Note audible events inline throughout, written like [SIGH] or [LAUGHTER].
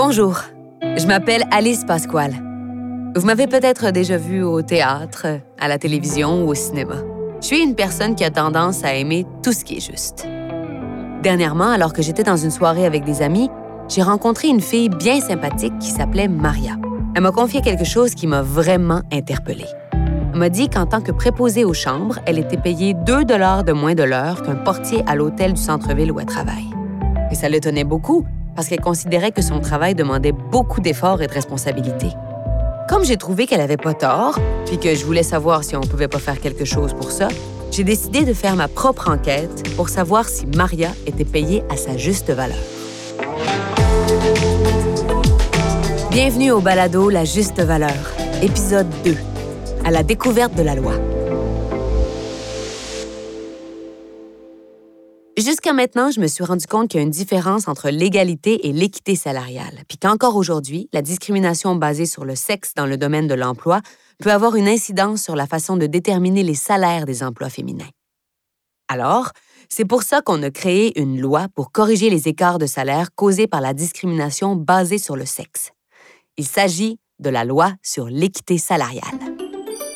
Bonjour, je m'appelle Alice Pasquale. Vous m'avez peut-être déjà vu au théâtre, à la télévision ou au cinéma. Je suis une personne qui a tendance à aimer tout ce qui est juste. Dernièrement, alors que j'étais dans une soirée avec des amis, j'ai rencontré une fille bien sympathique qui s'appelait Maria. Elle m'a confié quelque chose qui m'a vraiment interpellée. Elle m'a dit qu'en tant que préposée aux chambres, elle était payée 2 dollars de moins de l'heure qu'un portier à l'hôtel du centre-ville où elle travaille. Et ça l'étonnait beaucoup parce qu'elle considérait que son travail demandait beaucoup d'efforts et de responsabilités. Comme j'ai trouvé qu'elle avait pas tort, puis que je voulais savoir si on pouvait pas faire quelque chose pour ça, j'ai décidé de faire ma propre enquête pour savoir si Maria était payée à sa juste valeur. Bienvenue au balado La juste valeur, épisode 2, à la découverte de la loi. Jusqu'à maintenant, je me suis rendu compte qu'il y a une différence entre l'égalité et l'équité salariale, puis qu'encore aujourd'hui, la discrimination basée sur le sexe dans le domaine de l'emploi peut avoir une incidence sur la façon de déterminer les salaires des emplois féminins. Alors, c'est pour ça qu'on a créé une loi pour corriger les écarts de salaire causés par la discrimination basée sur le sexe. Il s'agit de la loi sur l'équité salariale.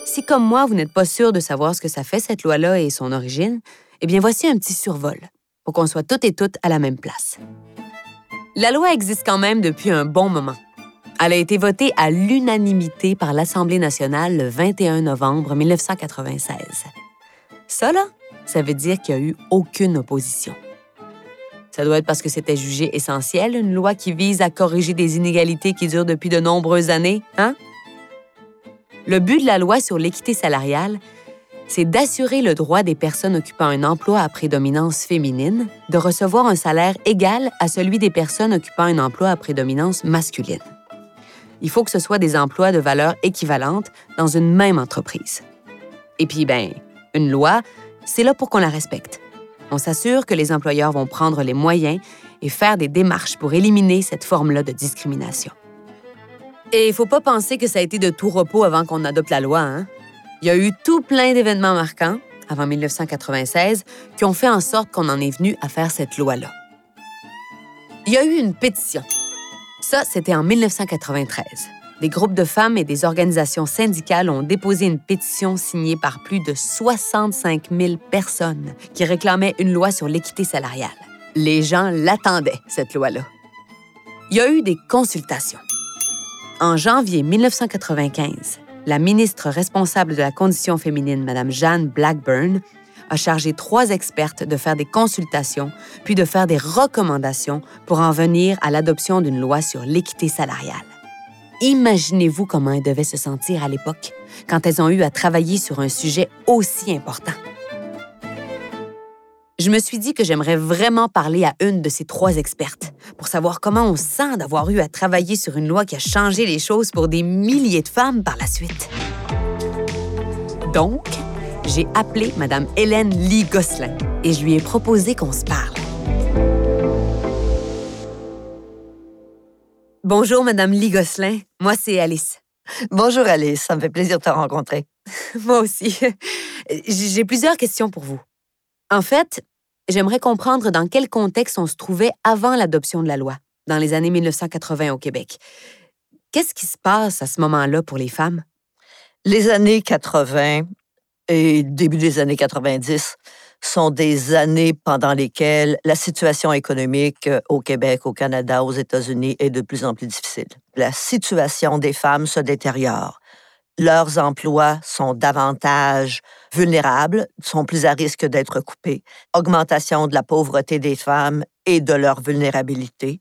Si comme moi, vous n'êtes pas sûr de savoir ce que ça fait cette loi-là et son origine, eh bien, voici un petit survol pour qu'on soit toutes et toutes à la même place. La loi existe quand même depuis un bon moment. Elle a été votée à l'unanimité par l'Assemblée nationale le 21 novembre 1996. Ça, là, ça veut dire qu'il n'y a eu aucune opposition. Ça doit être parce que c'était jugé essentiel, une loi qui vise à corriger des inégalités qui durent depuis de nombreuses années, hein? Le but de la loi sur l'équité salariale, c'est d'assurer le droit des personnes occupant un emploi à prédominance féminine de recevoir un salaire égal à celui des personnes occupant un emploi à prédominance masculine. Il faut que ce soit des emplois de valeur équivalente dans une même entreprise. Et puis, ben, une loi, c'est là pour qu'on la respecte. On s'assure que les employeurs vont prendre les moyens et faire des démarches pour éliminer cette forme-là de discrimination. Et il faut pas penser que ça a été de tout repos avant qu'on adopte la loi, hein? Il y a eu tout plein d'événements marquants, avant 1996, qui ont fait en sorte qu'on en est venu à faire cette loi-là. Il y a eu une pétition. Ça, c'était en 1993. Des groupes de femmes et des organisations syndicales ont déposé une pétition signée par plus de 65 000 personnes qui réclamaient une loi sur l'équité salariale. Les gens l'attendaient, cette loi-là. Il y a eu des consultations. En janvier 1995, la ministre responsable de la condition féminine, Mme Jeanne Blackburn, a chargé trois expertes de faire des consultations, puis de faire des recommandations pour en venir à l'adoption d'une loi sur l'équité salariale. Imaginez-vous comment elles devaient se sentir à l'époque quand elles ont eu à travailler sur un sujet aussi important. Je me suis dit que j'aimerais vraiment parler à une de ces trois expertes pour savoir comment on sent d'avoir eu à travailler sur une loi qui a changé les choses pour des milliers de femmes par la suite. Donc, j'ai appelé Mme Hélène Lee Gosselin et je lui ai proposé qu'on se parle. Bonjour, Mme Lee Gosselin. Moi, c'est Alice. Bonjour, Alice. Ça me fait plaisir de te rencontrer. [LAUGHS] Moi aussi. J'ai plusieurs questions pour vous. En fait, j'aimerais comprendre dans quel contexte on se trouvait avant l'adoption de la loi, dans les années 1980 au Québec. Qu'est-ce qui se passe à ce moment-là pour les femmes? Les années 80 et début des années 90 sont des années pendant lesquelles la situation économique euh, au Québec, au Canada, aux États-Unis est de plus en plus difficile. La situation des femmes se détériore. Leurs emplois sont davantage vulnérables, sont plus à risque d'être coupés. Augmentation de la pauvreté des femmes et de leur vulnérabilité.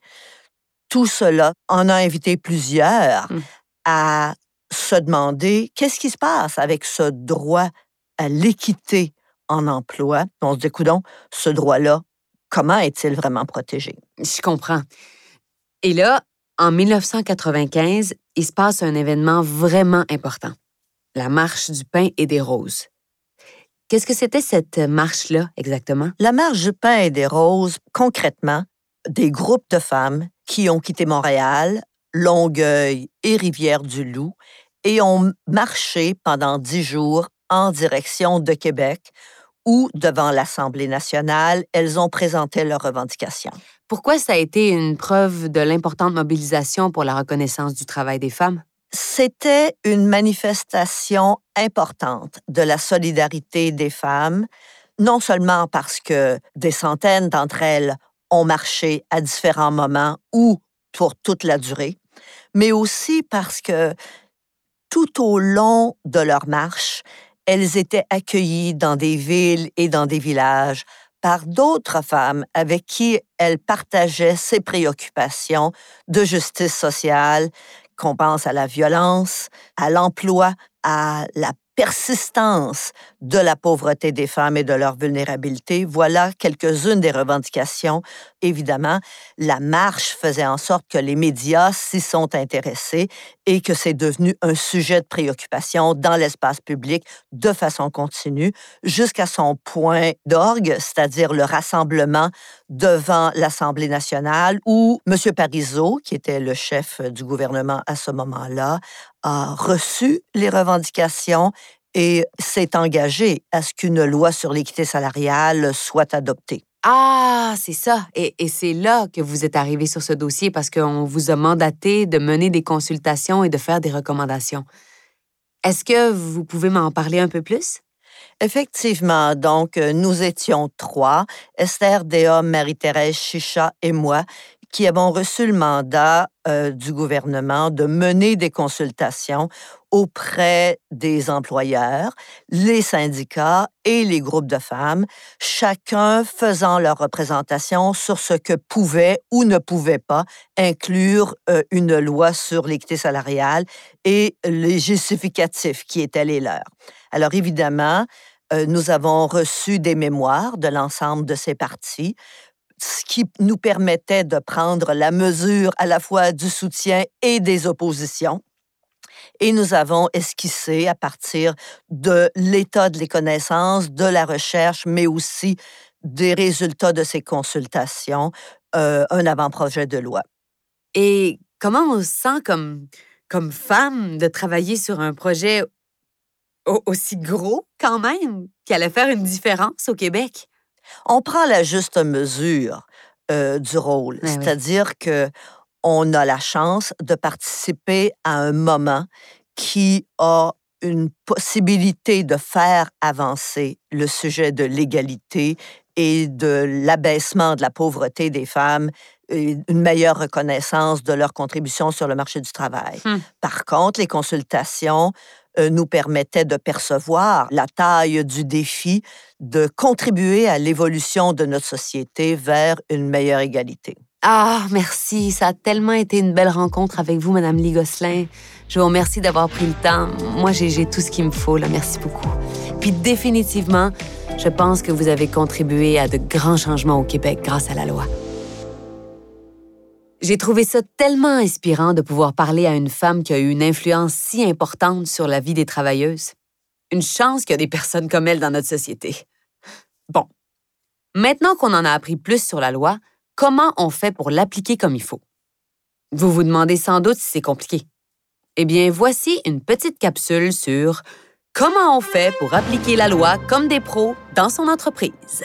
Tout cela en a invité plusieurs mmh. à se demander qu'est-ce qui se passe avec ce droit à l'équité en emploi. On se dit, coudon, ce droit-là, comment est-il vraiment protégé? Je comprends. Et là, en 1995, il se passe un événement vraiment important, la marche du pain et des roses. Qu'est-ce que c'était cette marche-là exactement? La marche du pain et des roses, concrètement, des groupes de femmes qui ont quitté Montréal, Longueuil et Rivière-du-Loup et ont marché pendant dix jours en direction de Québec, ou devant l'Assemblée nationale, elles ont présenté leurs revendications. Pourquoi ça a été une preuve de l'importante mobilisation pour la reconnaissance du travail des femmes? C'était une manifestation importante de la solidarité des femmes, non seulement parce que des centaines d'entre elles ont marché à différents moments ou pour toute la durée, mais aussi parce que tout au long de leur marche, elles étaient accueillies dans des villes et dans des villages par d'autres femmes avec qui elles partageaient ces préoccupations de justice sociale, qu'on pense à la violence, à l'emploi, à la persistance de la pauvreté des femmes et de leur vulnérabilité. Voilà quelques-unes des revendications. Évidemment, la marche faisait en sorte que les médias s'y sont intéressés et que c'est devenu un sujet de préoccupation dans l'espace public de façon continue jusqu'à son point d'orgue, c'est-à-dire le rassemblement devant l'Assemblée nationale où M. Parizeau, qui était le chef du gouvernement à ce moment-là, a reçu les revendications et s'est engagé à ce qu'une loi sur l'équité salariale soit adoptée. Ah, c'est ça. Et, c'est là que vous êtes arrivé sur ce dossier parce qu'on vous a mandaté de mener des consultations et de faire des recommandations. Est-ce que vous pouvez m'en parler un peu plus? Effectivement, donc nous étions trois, Esther Déa, Marie-Thérèse Chicha et moi, qui avons reçu le mandat euh, du gouvernement de mener des consultations auprès des employeurs, les syndicats et les groupes de femmes, chacun faisant leur représentation sur ce que pouvait ou ne pouvait pas inclure euh, une loi sur l'équité salariale et les justificatifs qui étaient les leurs. Alors évidemment, euh, nous avons reçu des mémoires de l'ensemble de ces partis ce qui nous permettait de prendre la mesure à la fois du soutien et des oppositions. Et nous avons esquissé à partir de l'état de les connaissances, de la recherche, mais aussi des résultats de ces consultations, euh, un avant-projet de loi. Et comment on se sent comme, comme femme de travailler sur un projet aussi gros quand même, qui allait faire une différence au Québec? On prend la juste mesure euh, du rôle, ben c'est-à-dire que on a la chance de participer à un moment qui a une possibilité de faire avancer le sujet de l'égalité et de l'abaissement de la pauvreté des femmes, et une meilleure reconnaissance de leur contribution sur le marché du travail. Hum. Par contre, les consultations nous permettait de percevoir la taille du défi de contribuer à l'évolution de notre société vers une meilleure égalité. Ah, merci. Ça a tellement été une belle rencontre avec vous, Madame Lee Gosselin. Je vous remercie d'avoir pris le temps. Moi, j'ai tout ce qu'il me faut. Merci beaucoup. Puis définitivement, je pense que vous avez contribué à de grands changements au Québec grâce à la loi. J'ai trouvé ça tellement inspirant de pouvoir parler à une femme qui a eu une influence si importante sur la vie des travailleuses. Une chance qu'il y a des personnes comme elle dans notre société. Bon. Maintenant qu'on en a appris plus sur la loi, comment on fait pour l'appliquer comme il faut? Vous vous demandez sans doute si c'est compliqué. Eh bien, voici une petite capsule sur comment on fait pour appliquer la loi comme des pros dans son entreprise.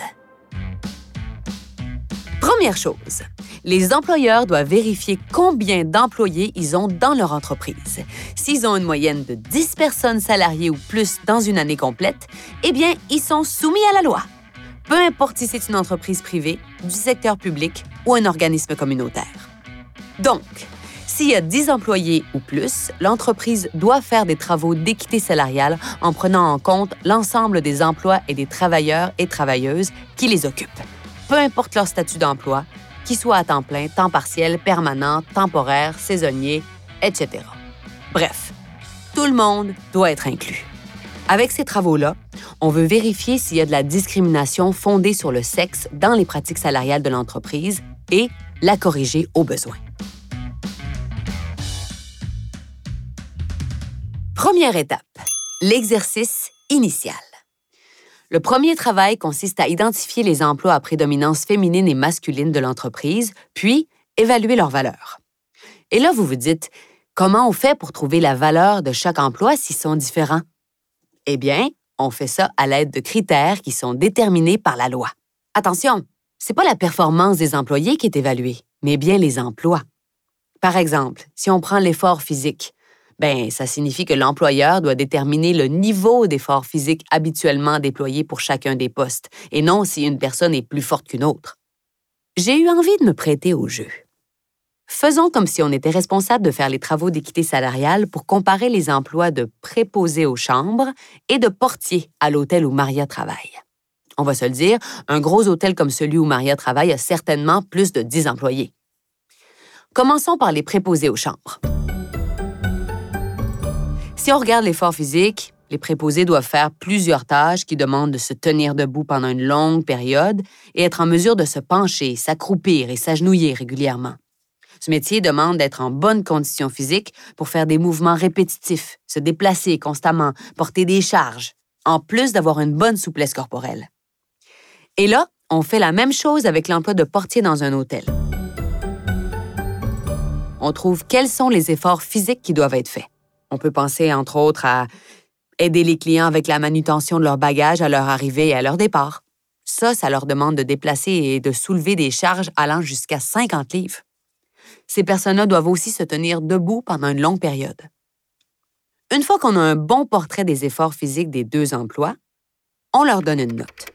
Première chose, les employeurs doivent vérifier combien d'employés ils ont dans leur entreprise. S'ils ont une moyenne de 10 personnes salariées ou plus dans une année complète, eh bien, ils sont soumis à la loi. Peu importe si c'est une entreprise privée, du secteur public ou un organisme communautaire. Donc, s'il y a 10 employés ou plus, l'entreprise doit faire des travaux d'équité salariale en prenant en compte l'ensemble des emplois et des travailleurs et travailleuses qui les occupent, peu importe leur statut d'emploi, qu'il soit à temps plein, temps partiel, permanent, temporaire, saisonnier, etc. Bref, tout le monde doit être inclus. Avec ces travaux-là, on veut vérifier s'il y a de la discrimination fondée sur le sexe dans les pratiques salariales de l'entreprise et la corriger au besoin. Première étape, l'exercice initial. Le premier travail consiste à identifier les emplois à prédominance féminine et masculine de l'entreprise, puis évaluer leur valeur. Et là, vous vous dites, comment on fait pour trouver la valeur de chaque emploi s'ils sont différents? Eh bien, on fait ça à l'aide de critères qui sont déterminés par la loi. Attention, c'est pas la performance des employés qui est évaluée, mais bien les emplois. Par exemple, si on prend l'effort physique, ben ça signifie que l'employeur doit déterminer le niveau d'effort physique habituellement déployé pour chacun des postes, et non si une personne est plus forte qu'une autre. J'ai eu envie de me prêter au jeu. Faisons comme si on était responsable de faire les travaux d'équité salariale pour comparer les emplois de préposés aux chambres et de portiers à l'hôtel où Maria travaille. On va se le dire, un gros hôtel comme celui où Maria travaille a certainement plus de 10 employés. Commençons par les préposés aux chambres. Si on regarde l'effort physique, les préposés doivent faire plusieurs tâches qui demandent de se tenir debout pendant une longue période et être en mesure de se pencher, s'accroupir et s'agenouiller régulièrement. Ce métier demande d'être en bonne condition physique pour faire des mouvements répétitifs, se déplacer constamment, porter des charges, en plus d'avoir une bonne souplesse corporelle. Et là, on fait la même chose avec l'emploi de portier dans un hôtel. On trouve quels sont les efforts physiques qui doivent être faits. On peut penser, entre autres, à aider les clients avec la manutention de leurs bagages à leur arrivée et à leur départ. Ça, ça leur demande de déplacer et de soulever des charges allant jusqu'à 50 livres ces personnes-là doivent aussi se tenir debout pendant une longue période. Une fois qu'on a un bon portrait des efforts physiques des deux emplois, on leur donne une note.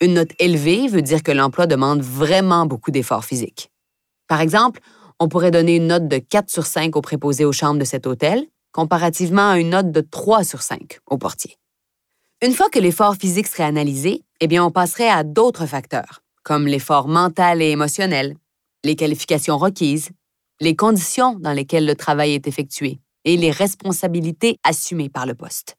Une note élevée veut dire que l'emploi demande vraiment beaucoup d'efforts physiques. Par exemple, on pourrait donner une note de 4 sur 5 au préposé aux chambres de cet hôtel, comparativement à une note de 3 sur 5 au portier. Une fois que l'effort physique serait analysé, eh bien, on passerait à d'autres facteurs, comme l'effort mental et émotionnel, les qualifications requises, les conditions dans lesquelles le travail est effectué et les responsabilités assumées par le poste.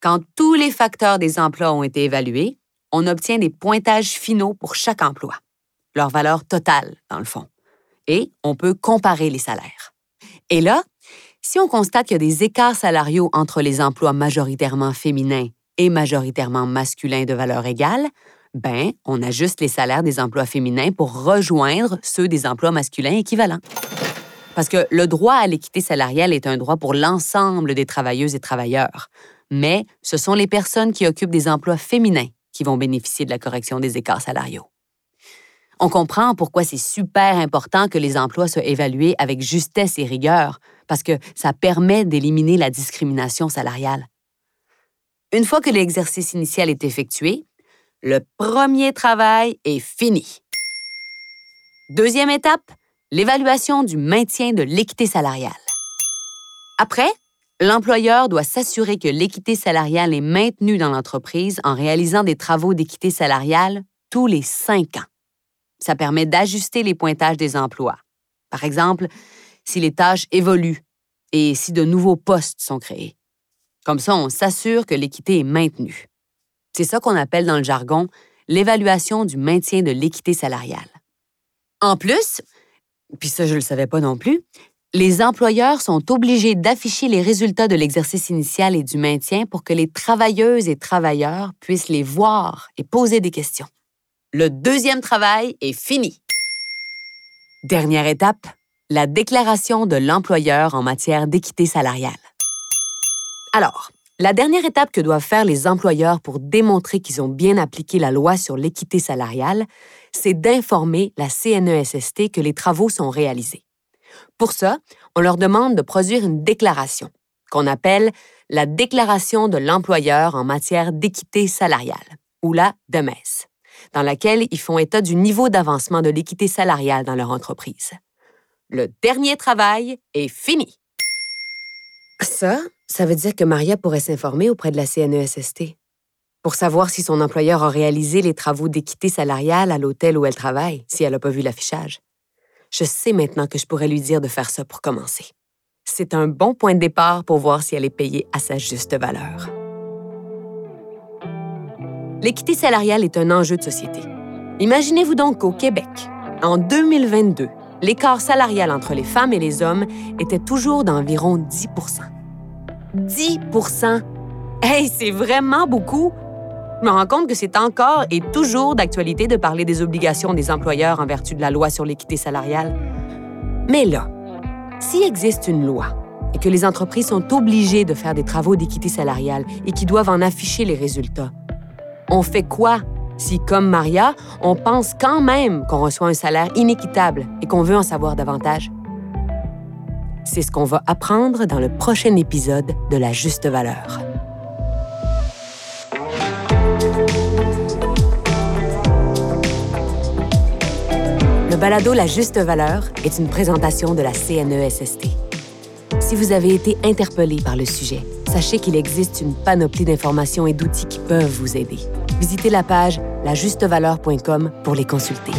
Quand tous les facteurs des emplois ont été évalués, on obtient des pointages finaux pour chaque emploi, leur valeur totale, dans le fond, et on peut comparer les salaires. Et là, si on constate qu'il y a des écarts salariaux entre les emplois majoritairement féminins et majoritairement masculins de valeur égale, ben, on ajuste les salaires des emplois féminins pour rejoindre ceux des emplois masculins équivalents. Parce que le droit à l'équité salariale est un droit pour l'ensemble des travailleuses et travailleurs. Mais ce sont les personnes qui occupent des emplois féminins qui vont bénéficier de la correction des écarts salariaux. On comprend pourquoi c'est super important que les emplois soient évalués avec justesse et rigueur, parce que ça permet d'éliminer la discrimination salariale. Une fois que l'exercice initial est effectué, le premier travail est fini. Deuxième étape, l'évaluation du maintien de l'équité salariale. Après, l'employeur doit s'assurer que l'équité salariale est maintenue dans l'entreprise en réalisant des travaux d'équité salariale tous les cinq ans. Ça permet d'ajuster les pointages des emplois. Par exemple, si les tâches évoluent et si de nouveaux postes sont créés. Comme ça, on s'assure que l'équité est maintenue. C'est ça qu'on appelle dans le jargon l'évaluation du maintien de l'équité salariale. En plus, puis ça je ne le savais pas non plus, les employeurs sont obligés d'afficher les résultats de l'exercice initial et du maintien pour que les travailleuses et travailleurs puissent les voir et poser des questions. Le deuxième travail est fini. Dernière étape, la déclaration de l'employeur en matière d'équité salariale. Alors, la dernière étape que doivent faire les employeurs pour démontrer qu'ils ont bien appliqué la loi sur l'équité salariale, c'est d'informer la CNESST que les travaux sont réalisés. Pour ça, on leur demande de produire une déclaration, qu'on appelle la déclaration de l'employeur en matière d'équité salariale, ou la DEMES, dans laquelle ils font état du niveau d'avancement de l'équité salariale dans leur entreprise. Le dernier travail est fini. Ça, ça veut dire que Maria pourrait s'informer auprès de la CNESST pour savoir si son employeur a réalisé les travaux d'équité salariale à l'hôtel où elle travaille, si elle n'a pas vu l'affichage. Je sais maintenant que je pourrais lui dire de faire ça pour commencer. C'est un bon point de départ pour voir si elle est payée à sa juste valeur. L'équité salariale est un enjeu de société. Imaginez-vous donc qu'au Québec, en 2022, l'écart salarial entre les femmes et les hommes était toujours d'environ 10 10 Hey, c'est vraiment beaucoup! Je me rends compte que c'est encore et toujours d'actualité de parler des obligations des employeurs en vertu de la loi sur l'équité salariale. Mais là, s'il existe une loi et que les entreprises sont obligées de faire des travaux d'équité salariale et qui doivent en afficher les résultats. On fait quoi si, comme Maria, on pense quand même qu'on reçoit un salaire inéquitable et qu'on veut en savoir davantage? C'est ce qu'on va apprendre dans le prochain épisode de La Juste Valeur. Le balado La Juste Valeur est une présentation de la CNESST. Si vous avez été interpellé par le sujet, sachez qu'il existe une panoplie d'informations et d'outils qui peuvent vous aider. Visitez la page lajustevaleur.com pour les consulter.